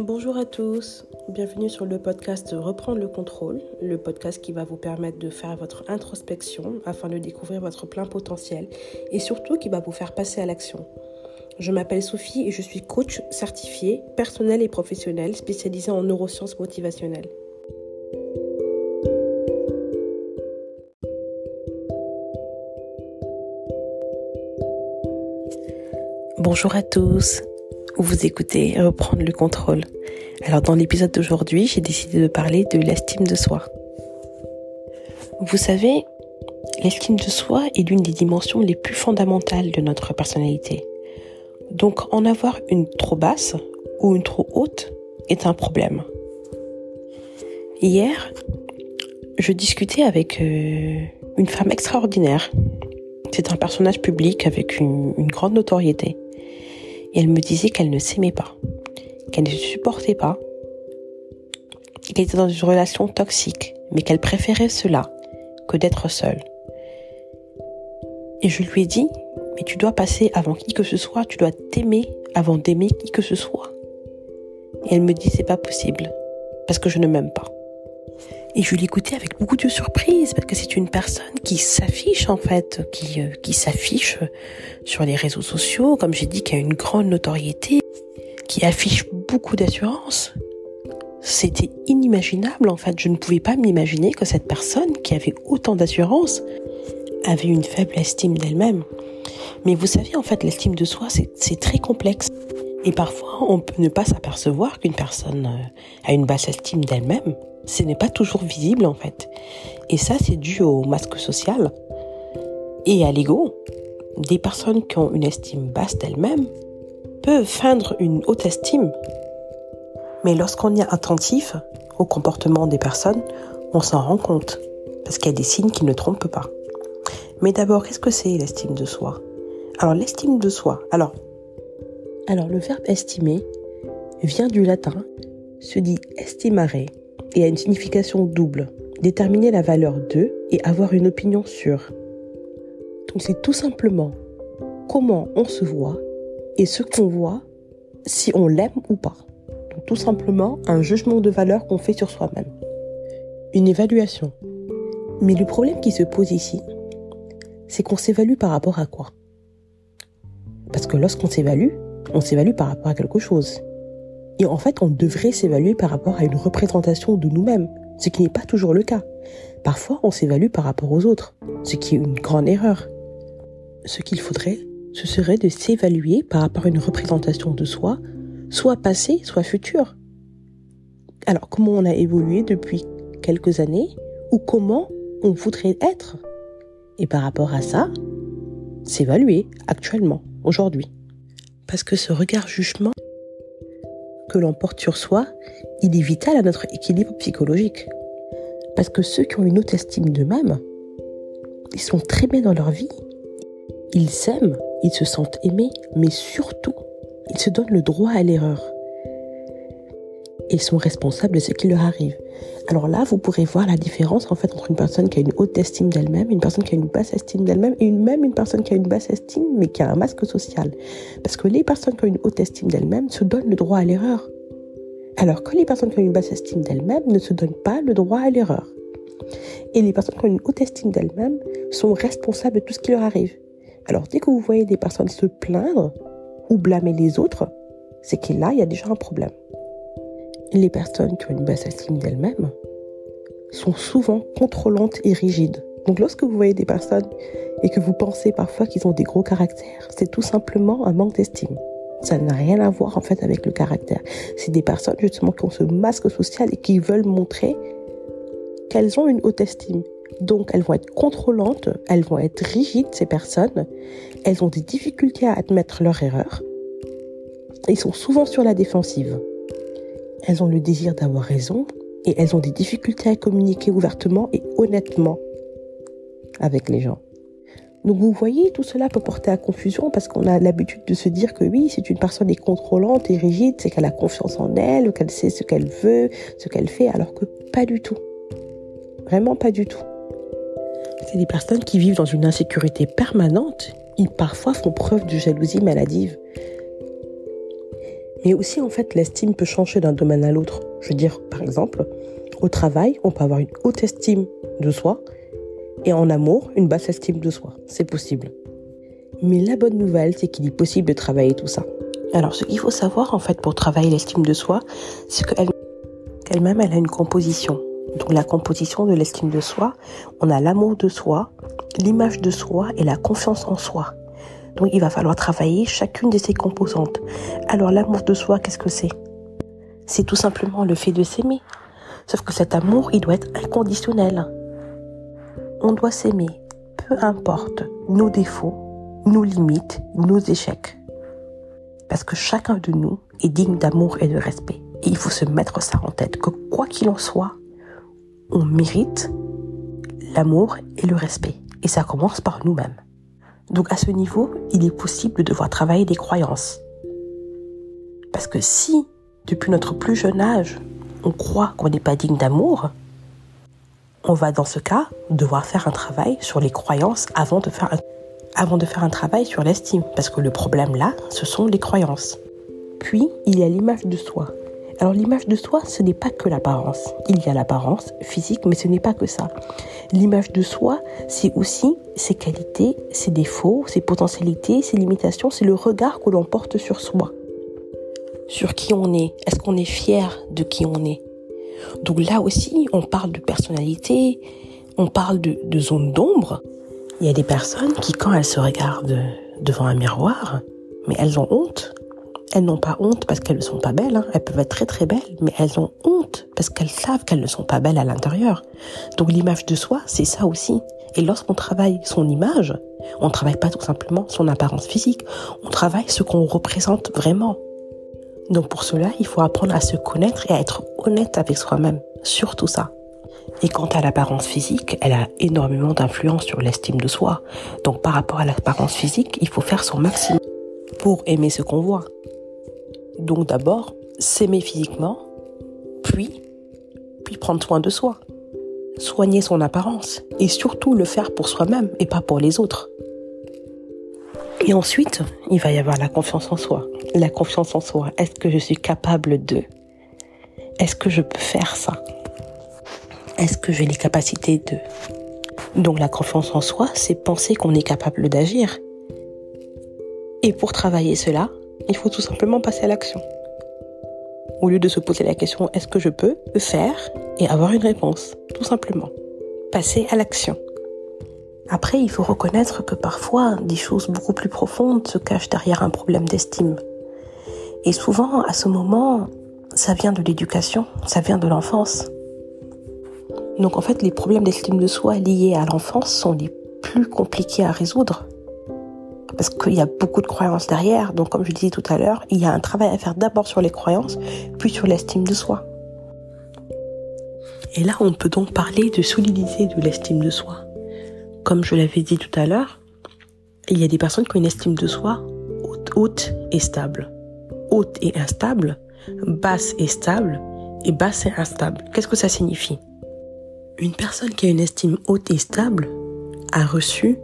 Bonjour à tous, bienvenue sur le podcast Reprendre le contrôle, le podcast qui va vous permettre de faire votre introspection afin de découvrir votre plein potentiel et surtout qui va vous faire passer à l'action. Je m'appelle Sophie et je suis coach certifié, personnel et professionnel spécialisé en neurosciences motivationnelles. Bonjour à tous, vous écoutez Reprendre le contrôle. Alors dans l'épisode d'aujourd'hui, j'ai décidé de parler de l'estime de soi. Vous savez, l'estime de soi est l'une des dimensions les plus fondamentales de notre personnalité. Donc en avoir une trop basse ou une trop haute est un problème. Hier, je discutais avec euh, une femme extraordinaire. C'est un personnage public avec une, une grande notoriété. Et elle me disait qu'elle ne s'aimait pas, qu'elle ne se supportait pas, qu'elle était dans une relation toxique, mais qu'elle préférait cela que d'être seule. Et je lui ai dit, mais tu dois passer avant qui que ce soit, tu dois t'aimer avant d'aimer qui que ce soit. Et elle me dit, c'est pas possible, parce que je ne m'aime pas. Et je l'écoutais avec beaucoup de surprise parce que c'est une personne qui s'affiche en fait, qui, euh, qui s'affiche sur les réseaux sociaux, comme j'ai dit, qui a une grande notoriété, qui affiche beaucoup d'assurance. C'était inimaginable en fait. Je ne pouvais pas m'imaginer que cette personne qui avait autant d'assurance avait une faible estime d'elle-même. Mais vous savez, en fait, l'estime de soi, c'est très complexe. Et parfois, on peut ne pas s'apercevoir qu'une personne euh, a une basse estime d'elle-même ce n'est pas toujours visible en fait. Et ça, c'est dû au masque social et à l'ego. Des personnes qui ont une estime basse d'elles-mêmes peuvent feindre une haute estime. Mais lorsqu'on est attentif au comportement des personnes, on s'en rend compte. Parce qu'il y a des signes qui ne trompent pas. Mais d'abord, qu'est-ce que c'est l'estime de soi? Alors, l'estime de soi. Alors, alors, le verbe estimer vient du latin, se dit estimare, et a une signification double. Déterminer la valeur de et avoir une opinion sur. Donc c'est tout simplement comment on se voit et ce qu'on voit si on l'aime ou pas. Donc tout simplement un jugement de valeur qu'on fait sur soi-même. Une évaluation. Mais le problème qui se pose ici, c'est qu'on s'évalue par rapport à quoi? Parce que lorsqu'on s'évalue, on s'évalue par rapport à quelque chose. Et en fait, on devrait s'évaluer par rapport à une représentation de nous-mêmes, ce qui n'est pas toujours le cas. Parfois, on s'évalue par rapport aux autres, ce qui est une grande erreur. Ce qu'il faudrait, ce serait de s'évaluer par rapport à une représentation de soi, soit passée, soit future. Alors, comment on a évolué depuis quelques années ou comment on voudrait être? Et par rapport à ça, s'évaluer actuellement, aujourd'hui. Parce que ce regard jugement que l'on porte sur soi, il est vital à notre équilibre psychologique. Parce que ceux qui ont une haute estime d'eux-mêmes, ils sont très bien dans leur vie. Ils s'aiment, ils se sentent aimés, mais surtout, ils se donnent le droit à l'erreur. Ils sont responsables de ce qui leur arrive. Alors là, vous pourrez voir la différence en fait entre une personne qui a une haute estime d'elle-même, une personne qui a une basse estime d'elle-même et même une personne qui a une basse estime mais qui a un masque social. Parce que les personnes qui ont une haute estime d'elle-même se donnent le droit à l'erreur. Alors que les personnes qui ont une basse estime d'elles-mêmes ne se donnent pas le droit à l'erreur. Et les personnes qui ont une haute estime d'elles-mêmes sont responsables de tout ce qui leur arrive. Alors dès que vous voyez des personnes se plaindre ou blâmer les autres, c'est que là, il y a déjà un problème les personnes qui ont une basse estime d'elles-mêmes sont souvent contrôlantes et rigides. Donc lorsque vous voyez des personnes et que vous pensez parfois qu'ils ont des gros caractères, c'est tout simplement un manque d'estime. Ça n'a rien à voir en fait avec le caractère. C'est des personnes justement qui ont ce masque social et qui veulent montrer qu'elles ont une haute estime. Donc elles vont être contrôlantes, elles vont être rigides ces personnes, elles ont des difficultés à admettre leurs erreurs. Ils sont souvent sur la défensive elles ont le désir d'avoir raison et elles ont des difficultés à communiquer ouvertement et honnêtement avec les gens. Donc vous voyez, tout cela peut porter à confusion parce qu'on a l'habitude de se dire que oui, si une personne est contrôlante et rigide, c'est qu'elle a confiance en elle, qu'elle sait ce qu'elle veut, ce qu'elle fait, alors que pas du tout. Vraiment pas du tout. C'est des personnes qui vivent dans une insécurité permanente. Ils parfois font preuve de jalousie maladive. Mais aussi, en fait, l'estime peut changer d'un domaine à l'autre. Je veux dire, par exemple, au travail, on peut avoir une haute estime de soi et en amour, une basse estime de soi. C'est possible. Mais la bonne nouvelle, c'est qu'il est possible de travailler tout ça. Alors, ce qu'il faut savoir, en fait, pour travailler l'estime de soi, c'est qu'elle-même, elle a une composition. Donc, la composition de l'estime de soi, on a l'amour de soi, l'image de soi et la confiance en soi. Donc, il va falloir travailler chacune de ces composantes. Alors, l'amour de soi, qu'est-ce que c'est? C'est tout simplement le fait de s'aimer. Sauf que cet amour, il doit être inconditionnel. On doit s'aimer, peu importe nos défauts, nos limites, nos échecs. Parce que chacun de nous est digne d'amour et de respect. Et il faut se mettre ça en tête, que quoi qu'il en soit, on mérite l'amour et le respect. Et ça commence par nous-mêmes. Donc à ce niveau, il est possible de devoir travailler des croyances. Parce que si, depuis notre plus jeune âge, on croit qu'on n'est pas digne d'amour, on va dans ce cas devoir faire un travail sur les croyances avant de faire un travail sur l'estime. Parce que le problème là, ce sont les croyances. Puis, il y a l'image de soi. Alors l'image de soi, ce n'est pas que l'apparence. Il y a l'apparence physique, mais ce n'est pas que ça. L'image de soi, c'est aussi ses qualités, ses défauts, ses potentialités, ses limitations, c'est le regard que l'on porte sur soi. Sur qui on est. Est-ce qu'on est fier de qui on est? Donc là aussi, on parle de personnalité, on parle de, de zone d'ombre. Il y a des personnes qui, quand elles se regardent devant un miroir, mais elles ont honte elles n'ont pas honte parce qu'elles ne sont pas belles. Hein. Elles peuvent être très très belles, mais elles ont honte parce qu'elles savent qu'elles ne sont pas belles à l'intérieur. Donc l'image de soi, c'est ça aussi. Et lorsqu'on travaille son image, on ne travaille pas tout simplement son apparence physique, on travaille ce qu'on représente vraiment. Donc pour cela, il faut apprendre à se connaître et à être honnête avec soi-même, surtout ça. Et quant à l'apparence physique, elle a énormément d'influence sur l'estime de soi. Donc par rapport à l'apparence physique, il faut faire son maximum pour aimer ce qu'on voit. Donc d'abord, s'aimer physiquement, puis, puis prendre soin de soi. Soigner son apparence et surtout le faire pour soi-même et pas pour les autres. Et ensuite, il va y avoir la confiance en soi. La confiance en soi. Est-ce que je suis capable de? Est-ce que je peux faire ça? Est-ce que j'ai les capacités de? Donc la confiance en soi, c'est penser qu'on est capable d'agir. Et pour travailler cela, il faut tout simplement passer à l'action. Au lieu de se poser la question est-ce que je peux faire et avoir une réponse, tout simplement. Passer à l'action. Après, il faut reconnaître que parfois des choses beaucoup plus profondes se cachent derrière un problème d'estime. Et souvent, à ce moment, ça vient de l'éducation, ça vient de l'enfance. Donc en fait, les problèmes d'estime de soi liés à l'enfance sont les plus compliqués à résoudre parce qu'il y a beaucoup de croyances derrière. Donc, comme je disais tout à l'heure, il y a un travail à faire d'abord sur les croyances, puis sur l'estime de soi. Et là, on peut donc parler de solidité de l'estime de soi. Comme je l'avais dit tout à l'heure, il y a des personnes qui ont une estime de soi haute, haute et stable. Haute et instable, basse et stable, et basse et instable. Qu'est-ce que ça signifie? Une personne qui a une estime haute et stable a reçu,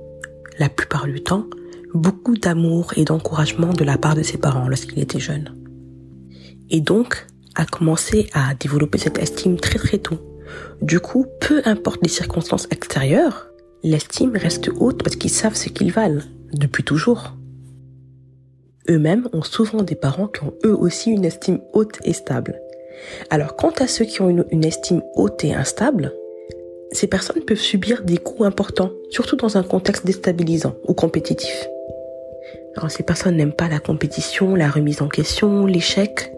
la plupart du temps, beaucoup d'amour et d'encouragement de la part de ses parents lorsqu'il était jeune. Et donc, a commencé à développer cette estime très très tôt. Du coup, peu importe les circonstances extérieures, l'estime reste haute parce qu'ils savent ce qu'ils valent, depuis toujours. Eux-mêmes ont souvent des parents qui ont eux aussi une estime haute et stable. Alors, quant à ceux qui ont une, une estime haute et instable, ces personnes peuvent subir des coups importants, surtout dans un contexte déstabilisant ou compétitif. Alors ces personnes n'aiment pas la compétition, la remise en question, l'échec.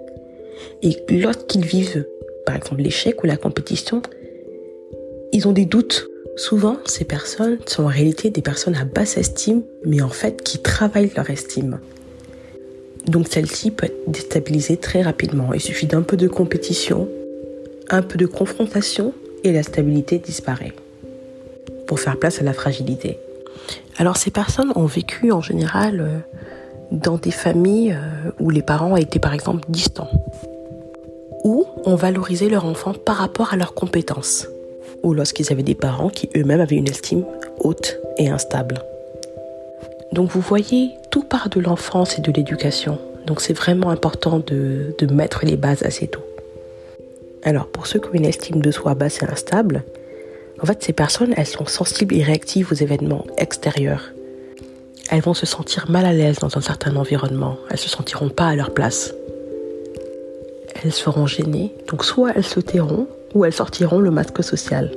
Et lorsqu'ils vivent, par exemple, l'échec ou la compétition, ils ont des doutes. Souvent, ces personnes sont en réalité des personnes à basse estime, mais en fait qui travaillent leur estime. Donc celle-ci peut être déstabilisée très rapidement. Il suffit d'un peu de compétition, un peu de confrontation, et la stabilité disparaît. Pour faire place à la fragilité. Alors ces personnes ont vécu en général euh, dans des familles euh, où les parents étaient par exemple distants, ou ont valorisé leur enfant par rapport à leurs compétences, ou lorsqu'ils avaient des parents qui eux-mêmes avaient une estime haute et instable. Donc vous voyez, tout part de l'enfance et de l'éducation. Donc c'est vraiment important de, de mettre les bases assez tôt. Alors pour ceux qui ont une estime de soi basse et instable, en fait ces personnes, elles sont sensibles et réactives aux événements extérieurs. Elles vont se sentir mal à l'aise dans un certain environnement. Elles se sentiront pas à leur place. Elles seront gênées, donc soit elles se tairont ou elles sortiront le masque social.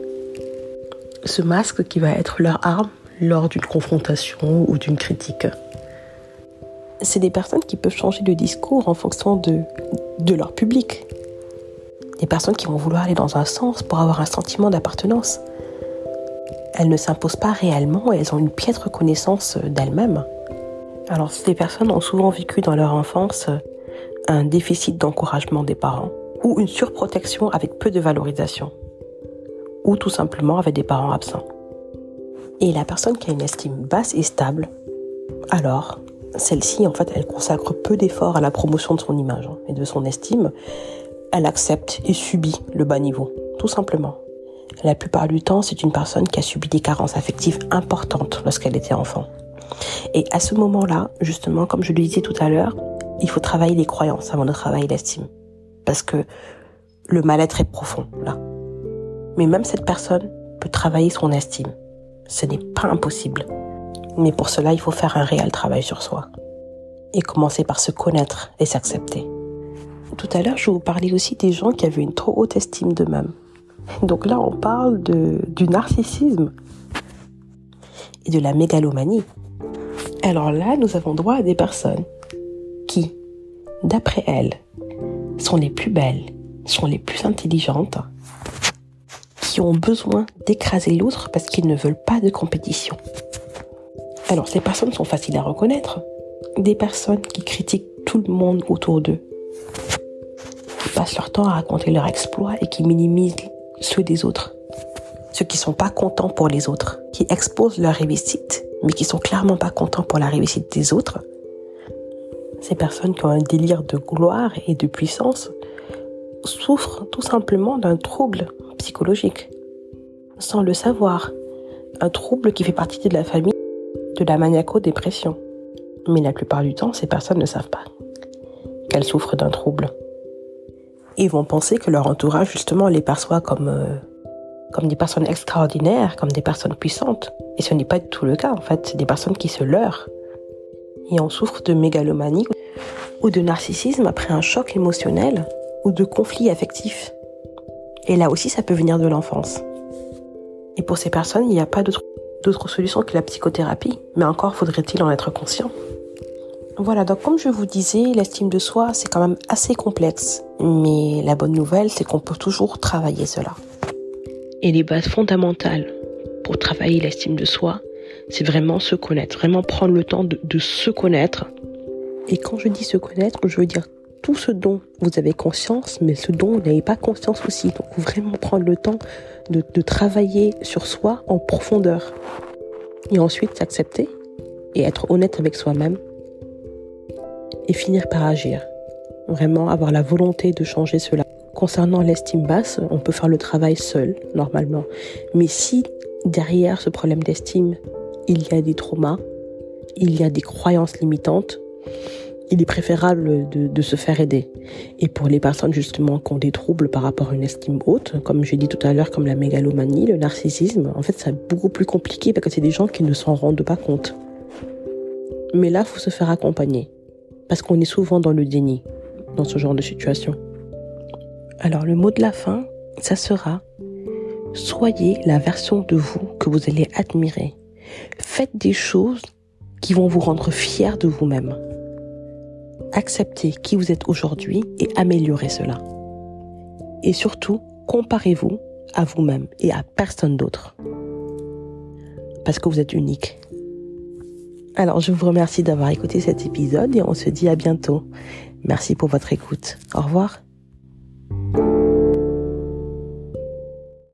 Ce masque qui va être leur arme lors d'une confrontation ou d'une critique. C'est des personnes qui peuvent changer de discours en fonction de, de leur public. Des personnes qui vont vouloir aller dans un sens pour avoir un sentiment d'appartenance. Elles ne s'imposent pas réellement elles ont une piètre connaissance d'elles-mêmes. Alors ces personnes ont souvent vécu dans leur enfance un déficit d'encouragement des parents ou une surprotection avec peu de valorisation ou tout simplement avec des parents absents. Et la personne qui a une estime basse et stable, alors celle-ci en fait elle consacre peu d'efforts à la promotion de son image et de son estime, elle accepte et subit le bas niveau, tout simplement. La plupart du temps, c'est une personne qui a subi des carences affectives importantes lorsqu'elle était enfant. Et à ce moment-là, justement, comme je le disais tout à l'heure, il faut travailler les croyances avant de travailler l'estime. Parce que le mal-être est profond, là. Mais même cette personne peut travailler son estime. Ce n'est pas impossible. Mais pour cela, il faut faire un réel travail sur soi. Et commencer par se connaître et s'accepter. Tout à l'heure, je vous parlais aussi des gens qui avaient une trop haute estime d'eux-mêmes. Donc là, on parle du narcissisme et de la mégalomanie. Alors là, nous avons droit à des personnes qui, d'après elles, sont les plus belles, sont les plus intelligentes, qui ont besoin d'écraser l'autre parce qu'ils ne veulent pas de compétition. Alors ces personnes sont faciles à reconnaître. Des personnes qui critiquent tout le monde autour d'eux, passent leur temps à raconter leurs exploits et qui minimisent ceux des autres. Ceux qui sont pas contents pour les autres, qui exposent leur réussite, mais qui sont clairement pas contents pour la réussite des autres, ces personnes qui ont un délire de gloire et de puissance souffrent tout simplement d'un trouble psychologique, sans le savoir. Un trouble qui fait partie de la famille de la maniaco-dépression. Mais la plupart du temps, ces personnes ne savent pas qu'elles souffrent d'un trouble. Ils vont penser que leur entourage, justement, les perçoit comme, euh, comme des personnes extraordinaires, comme des personnes puissantes. Et ce n'est pas du tout le cas, en fait. C'est des personnes qui se leurrent. Et on souffre de mégalomanie ou de narcissisme après un choc émotionnel ou de conflit affectif. Et là aussi, ça peut venir de l'enfance. Et pour ces personnes, il n'y a pas d'autre solution que la psychothérapie, mais encore faudrait-il en être conscient. Voilà, donc comme je vous disais, l'estime de soi, c'est quand même assez complexe. Mais la bonne nouvelle, c'est qu'on peut toujours travailler cela. Et les bases fondamentales pour travailler l'estime de soi, c'est vraiment se connaître, vraiment prendre le temps de, de se connaître, et quand je dis se connaître, je veux dire tout ce dont vous avez conscience, mais ce dont vous n'avez pas conscience aussi. Donc vraiment prendre le temps de, de travailler sur soi en profondeur. Et ensuite s'accepter et être honnête avec soi-même. Et finir par agir. Vraiment avoir la volonté de changer cela. Concernant l'estime basse, on peut faire le travail seul, normalement. Mais si derrière ce problème d'estime, il y a des traumas, il y a des croyances limitantes, il est préférable de, se faire aider. Et pour les personnes justement qui ont des troubles par rapport à une estime haute, comme j'ai dit tout à l'heure, comme la mégalomanie, le narcissisme, en fait, c'est beaucoup plus compliqué parce que c'est des gens qui ne s'en rendent pas compte. Mais là, faut se faire accompagner. Parce qu'on est souvent dans le déni, dans ce genre de situation. Alors, le mot de la fin, ça sera Soyez la version de vous que vous allez admirer. Faites des choses qui vont vous rendre fiers de vous-même acceptez qui vous êtes aujourd'hui et améliorez cela. Et surtout, comparez-vous à vous-même et à personne d'autre. Parce que vous êtes unique. Alors, je vous remercie d'avoir écouté cet épisode et on se dit à bientôt. Merci pour votre écoute. Au revoir.